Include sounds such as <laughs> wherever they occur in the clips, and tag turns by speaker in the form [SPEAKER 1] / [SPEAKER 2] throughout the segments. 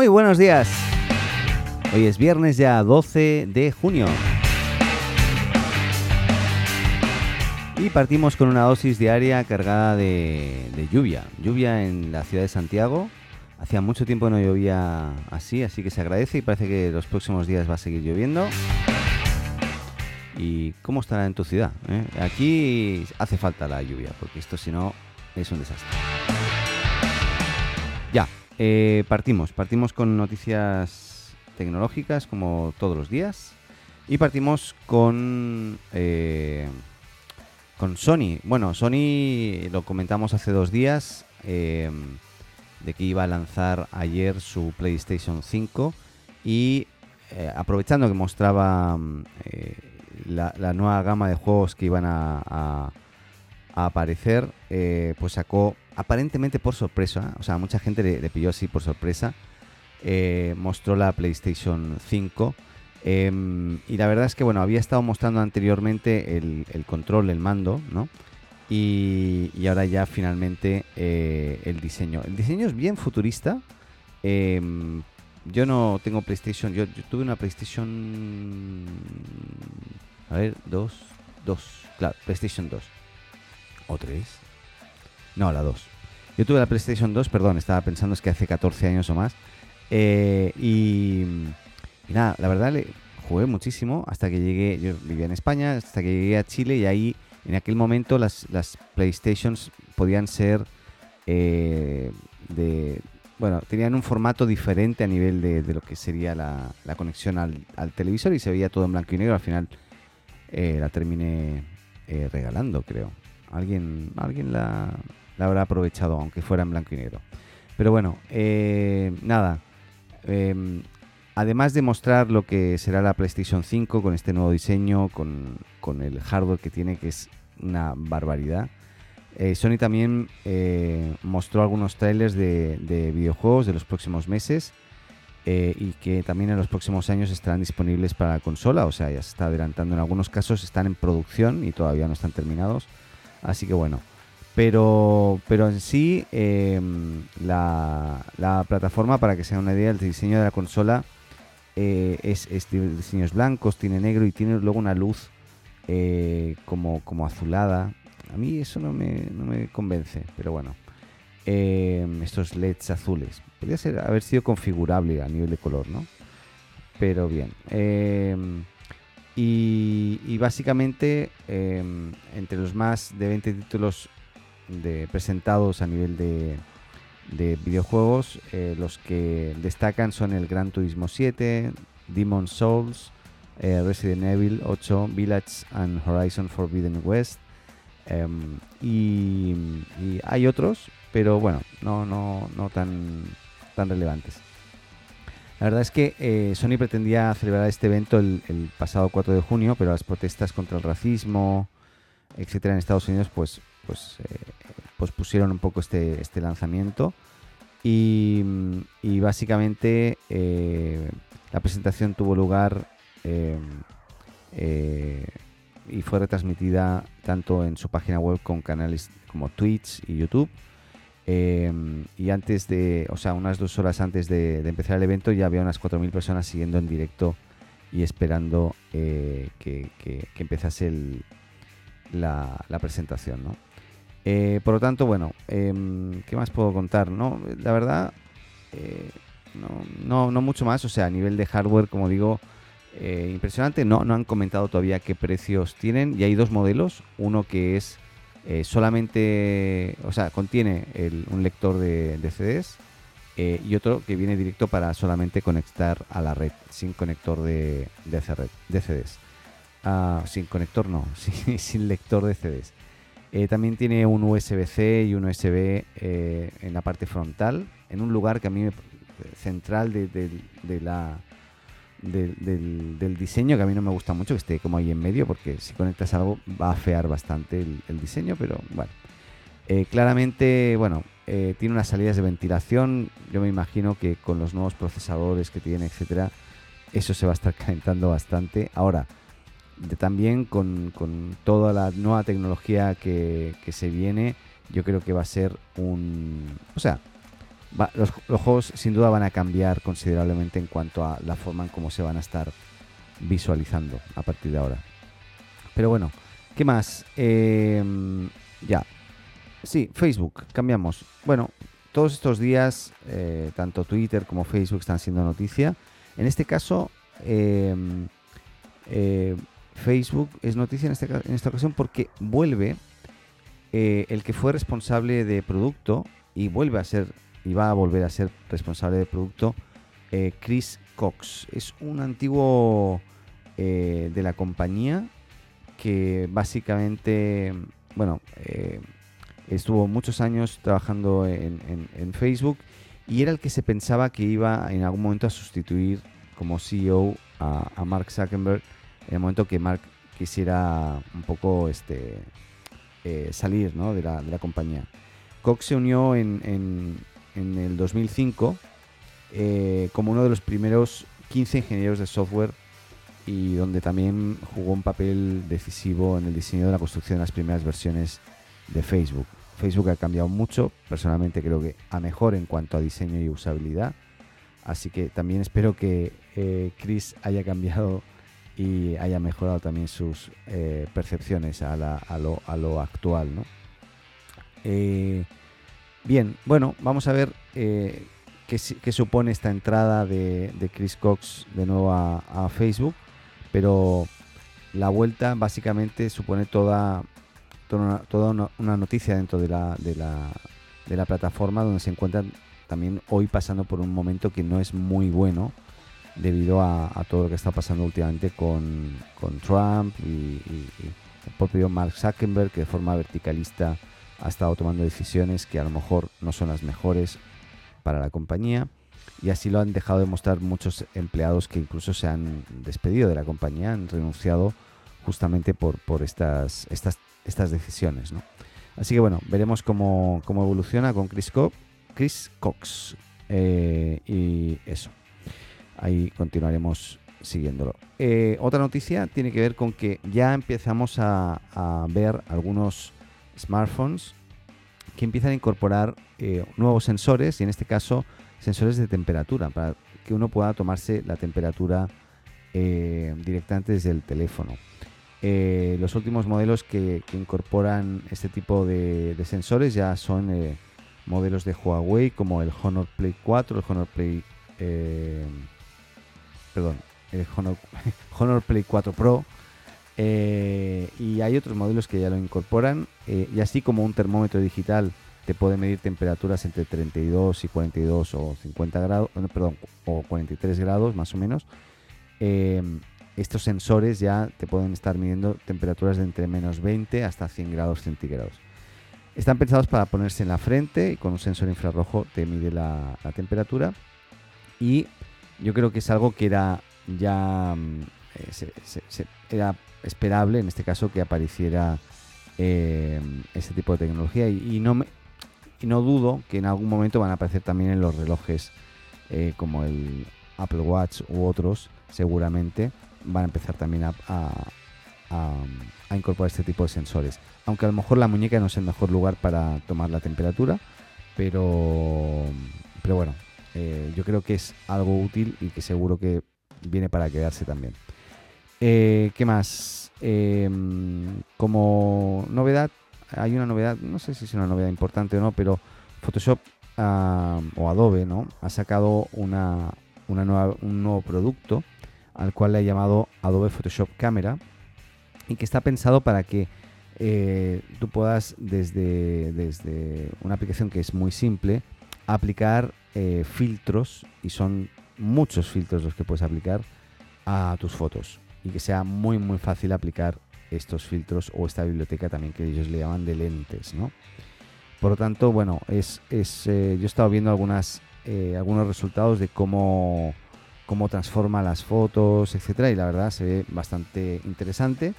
[SPEAKER 1] Muy buenos días. Hoy es viernes ya 12 de junio. Y partimos con una dosis diaria cargada de, lluvia. Lluvia en la ciudad de Santiago. Hacía mucho tiempo no llovía así, así que se agradece y parece que los próximos días va a seguir lloviendo. ¿Y cómo estará en tu ciudad? eh? Aquí hace falta la lluvia, porque esto si no es un desastre. Ya, eh, partimos. Partimos con noticias tecnológicas como todos los días. Y partimos con, eh, con Sony. Bueno, Sony lo comentamos hace dos días. eh, de que iba a lanzar ayer su PlayStation 5 y eh, aprovechando que mostraba mm, eh, la, nueva gama de juegos que iban a- aparecer, eh, pues sacó aparentemente por sorpresa, o sea, mucha gente le, pilló así por sorpresa, eh, mostró la PlayStation 5 em, y la verdad es que, bueno, había estado mostrando anteriormente el, control, el mando, ¿no? Y, ahora ya finalmente eh, el diseño. El diseño es bien futurista. em, yo no tengo PlayStation. Yo, yo tuve una PlayStation. A ver, dos. Dos. Claro, PlayStation 2. ¿O 3? No, la 2. Yo tuve la PlayStation 2, perdón, estaba pensando es que hace 14 años o más. Eh, y, nada, la verdad le jugué muchísimo hasta que llegué. Yo vivía en España, hasta que llegué a Chile y ahí en aquel momento las, las PlayStations podían ser eh, de... Bueno, tenían un formato diferente a nivel de, lo que sería la, la conexión al, al televisor y se veía todo en blanco y negro. Al final eh, la terminé regalando, creo. Alguien, alguien la, la habrá aprovechado, aunque fuera en blanco y negro. Pero bueno, eh, nada. Em, además de mostrar lo que será la PlayStation 5 con este nuevo diseño, con, con el hardware que tiene, que es una barbaridad. eh, Sony también eh, mostró algunos trailers de, de videojuegos de los próximos meses eh, y que también en los próximos años estarán disponibles para la consola. O sea, ya se está adelantando. En algunos casos están en producción y todavía no están terminados. Así que bueno. Pero, pero en sí, eh, la, la plataforma, para que sea una idea, el diseño de la consola eh, es, es diseños blancos, tiene negro y tiene luego una luz eh, como, como azulada. A mí eso no me, no me convence, pero bueno. Eh, estos LEDs azules. Podría ser, haber sido configurable a nivel de color, ¿no? Pero bien. Y, básicamente, eh, entre los más de 20 títulos presentados a nivel de, de videojuegos, eh, los que destacan son el Gran Turismo 7, Demon Souls, eh, Resident Evil 8, Village and Horizon Forbidden West. em, y, y hay otros, pero bueno, no, no, no tan, tan relevantes. La verdad es que eh, Sony pretendía celebrar este evento el, pasado 4 de junio, pero las protestas contra el racismo, etcétera, en Estados Unidos, pues, pues eh, pospusieron un poco este, este lanzamiento. Y, mm, básicamente eh, la presentación tuvo lugar eh, y fue retransmitida tanto en su página web con canales como Twitch y YouTube. Eh, y antes de, o sea, unas dos horas antes de, empezar el evento ya había unas 4.000 personas siguiendo en directo y esperando eh, que, empezase la, presentación, ¿no? Eh, por lo tanto, bueno, em, ¿qué más puedo contar? No, la verdad, eh, no, no, no mucho más. O sea, a nivel de hardware, como digo, impresionante. No, no han comentado todavía qué precios tienen. Y hay dos modelos. Uno que es eh, solamente, o sea, contiene un lector de, de CDs. eh, y otro que viene directo para solamente conectar a la red, sin conector de, de, de CDs. Ah, sin conector no, <laughs> sin, lector de CDs. Eh, también tiene un USB-C y un USB en la parte frontal, en un lugar que a mí me central de la del, diseño que a mí no me gusta mucho que esté como ahí en medio porque si conectas algo va a fear bastante el, diseño pero bueno. Eh, claramente bueno eh, tiene unas salidas de ventilación. Yo me imagino que con los nuevos procesadores que tiene etcétera eso se va a estar <laughs> calentando bastante. Ahora también con, con toda la nueva tecnología que, que se viene, yo creo que va a ser un... O sea, los, juegos sin duda van a cambiar considerablemente en cuanto a la forma en cómo se van a estar visualizando a partir de ahora. Pero bueno, ¿qué más? Em, ya. Sí, Facebook, cambiamos. Bueno, todos estos días, eh, tanto Twitter como Facebook están siendo noticia. En este caso, em, eh, Facebook es noticia en, este en, esta ocasión porque vuelve eh, el que fue responsable de producto y vuelve a ser y va a volver a ser responsable de producto eh, Chris Cox. Es un antiguo eh, de la compañía que básicamente, bueno, eh, estuvo muchos años trabajando en, Facebook y era el que se pensaba que iba en algún momento a sustituir como CEO a, Mark Zuckerberg en el momento que Mark quisiera un poco este, salir de, la, compañía. Cox se unió en el 2005 eh, como uno de los primeros 15 ingenieros de software y donde también jugó un papel decisivo en el diseño de la construcción de las primeras versiones de Facebook. Facebook ha cambiado mucho, personalmente creo que a mejor en cuanto a diseño y usabilidad, así que también espero que eh, Chris haya cambiado y haya mejorado también sus eh, percepciones a, lo, a, lo, actual. ¿no? Bien, bueno, vamos a ver eh, qué, supone esta entrada de, Chris Cox de nuevo a, Facebook, pero la vuelta básicamente supone toda, toda, una, noticia dentro de la, de, la, plataforma donde se encuentran también hoy pasando por un momento que no es muy bueno debido a, todo lo que está pasando últimamente con, Trump y, y, el propio Mark Zuckerberg que de forma verticalista ha estado tomando decisiones que a lo mejor no son las mejores para la compañía y así lo han dejado de mostrar muchos empleados que incluso se han despedido de la compañía, han renunciado justamente por, por estas, estas, estas decisiones. Así que bueno, veremos cómo, evoluciona con Chris, Chris Cox eh, y eso. Ahí continuaremos siguiéndolo. Eh, otra noticia tiene que ver con que ya empezamos a ver algunos smartphones que empiezan a incorporar eh, nuevos sensores y en este caso sensores de temperatura para que uno pueda tomarse la temperatura eh, directamente desde el teléfono. Eh, los últimos modelos que, incorporan este tipo de, sensores ya son modelos de Huawei como el Honor Play 4, el Honor Play perdón, el Honor, <laughs> Honor Play 4 Pro eh, y hay otros modelos que ya lo incorporan. Eh, y así como un termómetro digital te puede medir temperaturas entre 32 y 42 o 50 grados, perdón, o 43 grados más o menos. Eh, estos sensores ya te pueden estar midiendo temperaturas de entre menos 20 hasta 100 grados centígrados. Están pensados para ponerse en la frente y con un sensor infrarrojo te mide la, temperatura. Y yo creo que es algo que era ya era esperable, en este caso, que apareciera eh, este tipo de tecnología y, no y no dudo que en algún momento van a aparecer también en los relojes eh, como el Apple Watch u otros, seguramente van a empezar también a, a, incorporar este tipo de sensores. Aunque a lo mejor la muñeca no es el mejor lugar para tomar la temperatura, pero, pero bueno, eh, yo creo que es algo útil y que seguro que viene para quedarse también. Eh, ¿Qué más? Em, como novedad, hay una novedad, no sé si es una novedad importante o no, pero Photoshop o Adobe ¿no? ha sacado una, nueva, un nuevo producto al cual le ha llamado Adobe Photoshop Camera y que está pensado para que eh, tú puedas desde, desde una aplicación que es muy simple aplicar eh, filtros y son muchos filtros los que puedes aplicar a tus fotos y que sea muy muy fácil aplicar estos filtros o esta biblioteca también que ellos le llaman de lentes, ¿no? Por lo tanto, bueno, es, es eh, yo he estado viendo algunas, eh, algunos resultados de cómo, cómo transforma las fotos, etcétera, y la verdad se ve bastante interesante,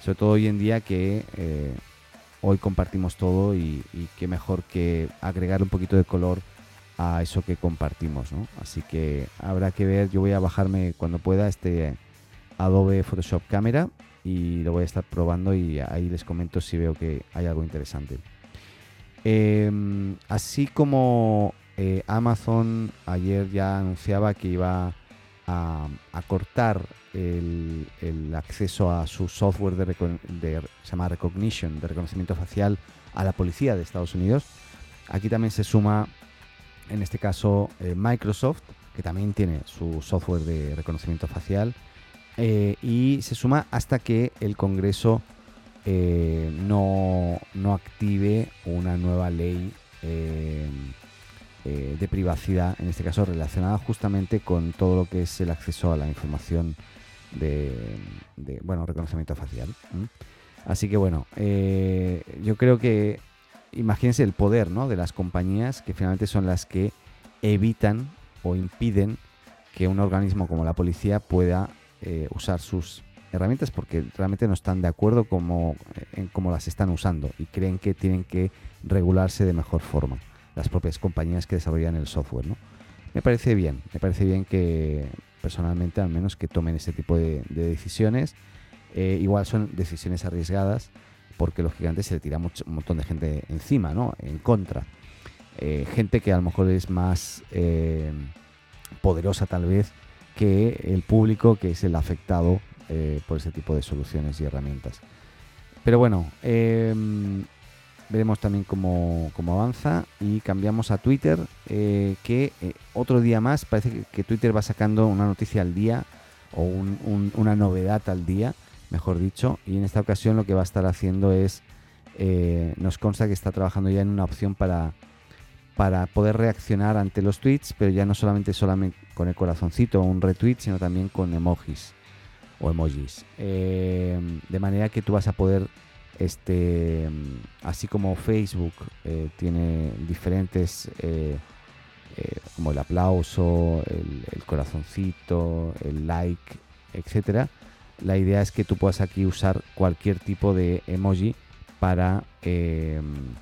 [SPEAKER 1] sobre todo hoy en día que eh, hoy compartimos todo y, y qué mejor que agregar un poquito de color a eso que compartimos, ¿no? Así que habrá que ver, yo voy a bajarme cuando pueda este Adobe Photoshop Camera y lo voy a estar probando y ahí les comento si veo que hay algo interesante. Em, así como eh, Amazon ayer ya anunciaba que iba a, cortar el, acceso a su software de, Recognition, de reconocimiento facial, a la policía de Estados Unidos. Aquí también se suma, en este caso, eh, Microsoft, que también tiene su software de reconocimiento facial. Eh, y se suma hasta que el Congreso eh, no, active una nueva ley de privacidad, en este caso relacionada justamente con todo lo que es el acceso a la información de, bueno, reconocimiento facial. Así que bueno, yo creo que imagínense el poder ¿no? de las compañías que finalmente son las que evitan o impiden que un organismo como la policía pueda eh, usar sus herramientas porque realmente no están de acuerdo como, en cómo las están usando y creen que tienen que regularse de mejor forma las propias compañías que desarrollan el software. ¿no? Me parece bien, me parece bien que personalmente al menos que tomen este tipo de, decisiones. Eh, igual son decisiones arriesgadas porque lógicamente se le tira un montón de gente encima, ¿no? En contra. Eh, gente que a lo mejor es más eh, poderosa tal vez que el público que es el afectado eh, por ese tipo de soluciones y herramientas. Pero bueno, em, veremos también cómo, avanza y cambiamos a Twitter, que otro día más parece que, Twitter va sacando una noticia al día o una novedad al día mejor dicho, y en esta ocasión lo que va a estar haciendo es, eh, nos consta que está trabajando ya en una opción para, para poder reaccionar ante los tweets, pero ya no solamente, solamente con el corazoncito o un retweet, sino también con emojis o emojis. Eh, de manera que tú vas a poder, este, así como Facebook eh, tiene diferentes, como el aplauso, el, el corazoncito, el like, etcétera, la idea es que tú puedas aquí usar cualquier tipo de emoji para em,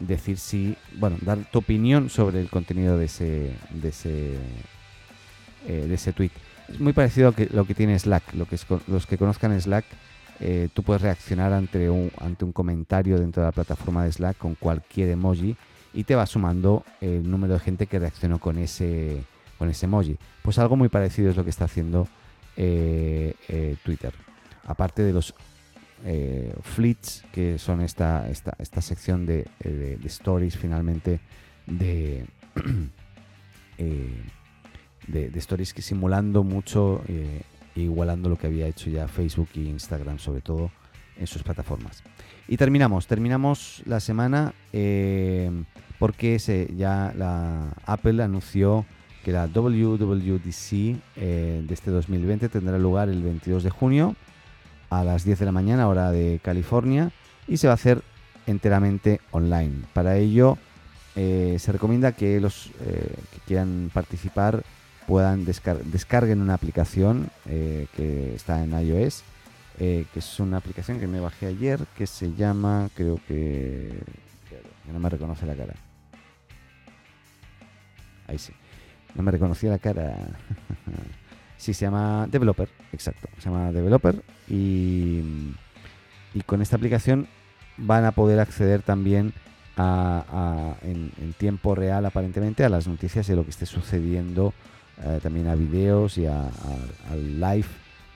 [SPEAKER 1] decir si, bueno, dar tu opinión sobre el contenido de ese, de ese, eh, de ese tweet. Es muy parecido a lo que tiene Slack. Lo que los que conozcan Slack, eh, tú puedes reaccionar ante un, ante un comentario dentro de la plataforma de Slack con cualquier emoji y te va sumando el número de gente que reaccionó con ese, con ese emoji. Pues algo muy parecido es lo que está haciendo eh, Twitter. Aparte de los eh, fleets, que son esta, esta, esta sección de, stories finalmente <clears throat> de, de, stories que simulando mucho e igualando lo que había hecho ya Facebook e Instagram, sobre todo en sus plataformas. Y terminamos, terminamos la semana porque se, ya la Apple anunció que la WWDC eh, de este 2020 tendrá lugar el 22 de junio a las 10 de la mañana, hora de California, y se va a hacer enteramente online. Para ello, eh, se recomienda que los eh, que quieran participar puedan descarguen una aplicación que está en iOS, que es una aplicación que me bajé ayer, que se llama, creo que... no me reconoce la cara. Ahí sí. No me reconocía la cara. <laughs> sí, se llama Developer, exacto. Se llama Developer y, y con esta aplicación van a poder acceder también a, en, tiempo real aparentemente a las noticias de lo que esté sucediendo, eh, también a videos y al live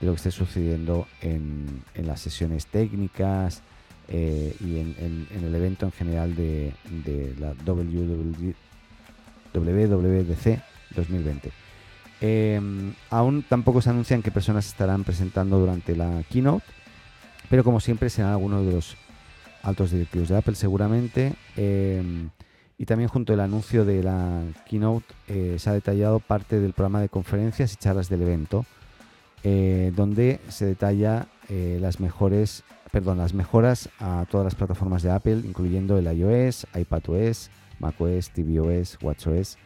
[SPEAKER 1] de lo que esté sucediendo en, en las sesiones técnicas eh, y en, el evento en general de, de la WWDC 2020. Em, aún tampoco se anuncian qué personas estarán presentando durante la keynote, pero como siempre serán algunos de los altos directivos de Apple seguramente. Em, y también junto al anuncio de la keynote eh, se ha detallado parte del programa de conferencias y charlas del evento, eh, donde se detalla eh, las mejores, perdón, las mejoras a todas las plataformas de Apple, incluyendo el iOS, iPadOS, macOS, tvOS, watchOS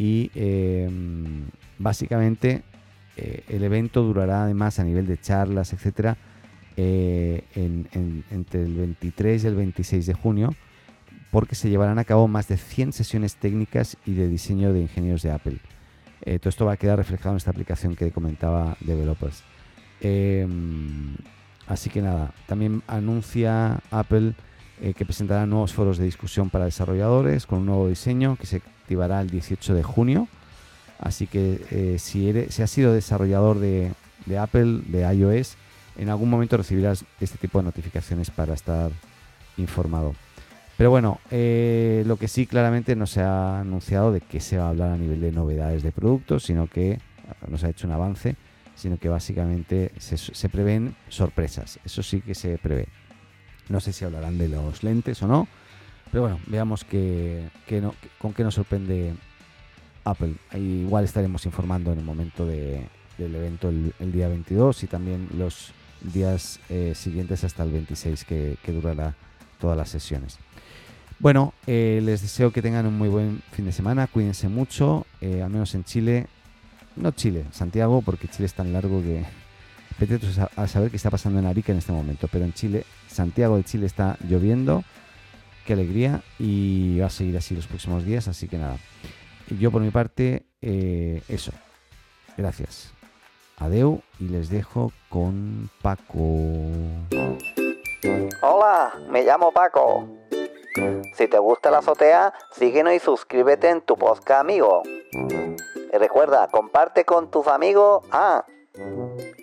[SPEAKER 1] y em, básicamente eh, el evento durará además a nivel de charlas, etcétera, eh, entre el 23 y el 26 de junio, porque se llevarán a cabo más de 100 sesiones técnicas y de diseño de ingenieros de Apple. Eh, todo esto va a quedar reflejado en esta aplicación que comentaba Developers. Em, así que nada, también anuncia Apple eh, que presentará nuevos foros de discusión para desarrolladores con un nuevo diseño que se activará el 18 de junio. Así que eh, si, eres, si has sido desarrollador de, Apple, de iOS, en algún momento recibirás este tipo de notificaciones para estar informado. Pero bueno, eh, lo que sí claramente no se ha anunciado de que se va a hablar a nivel de novedades de productos, sino que no se ha hecho un avance, sino que básicamente se, prevén sorpresas. Eso sí que se prevé. No sé si hablarán de los lentes o no, pero bueno, veamos que, con qué nos sorprende Apple. igual estaremos informando en el momento del evento el, día 22 y también los días eh, siguientes hasta el 26 que, que durará todas las sesiones. Bueno, eh, les deseo que tengan un muy buen fin de semana, cuídense mucho, eh, al menos en Chile, no Chile, Santiago, porque Chile es tan largo que a saber qué está pasando en Arica en este momento, pero en Chile, Santiago de Chile está lloviendo, qué alegría, y va a seguir así los próximos días, así que nada, yo por mi parte, eh, eso, gracias. Adeu y les dejo con Paco.
[SPEAKER 2] Hola, me llamo Paco. Si te gusta la azotea, síguenos y suscríbete en tu podcast amigo. Y recuerda, comparte con tus amigos, ah,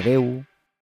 [SPEAKER 1] Adeu.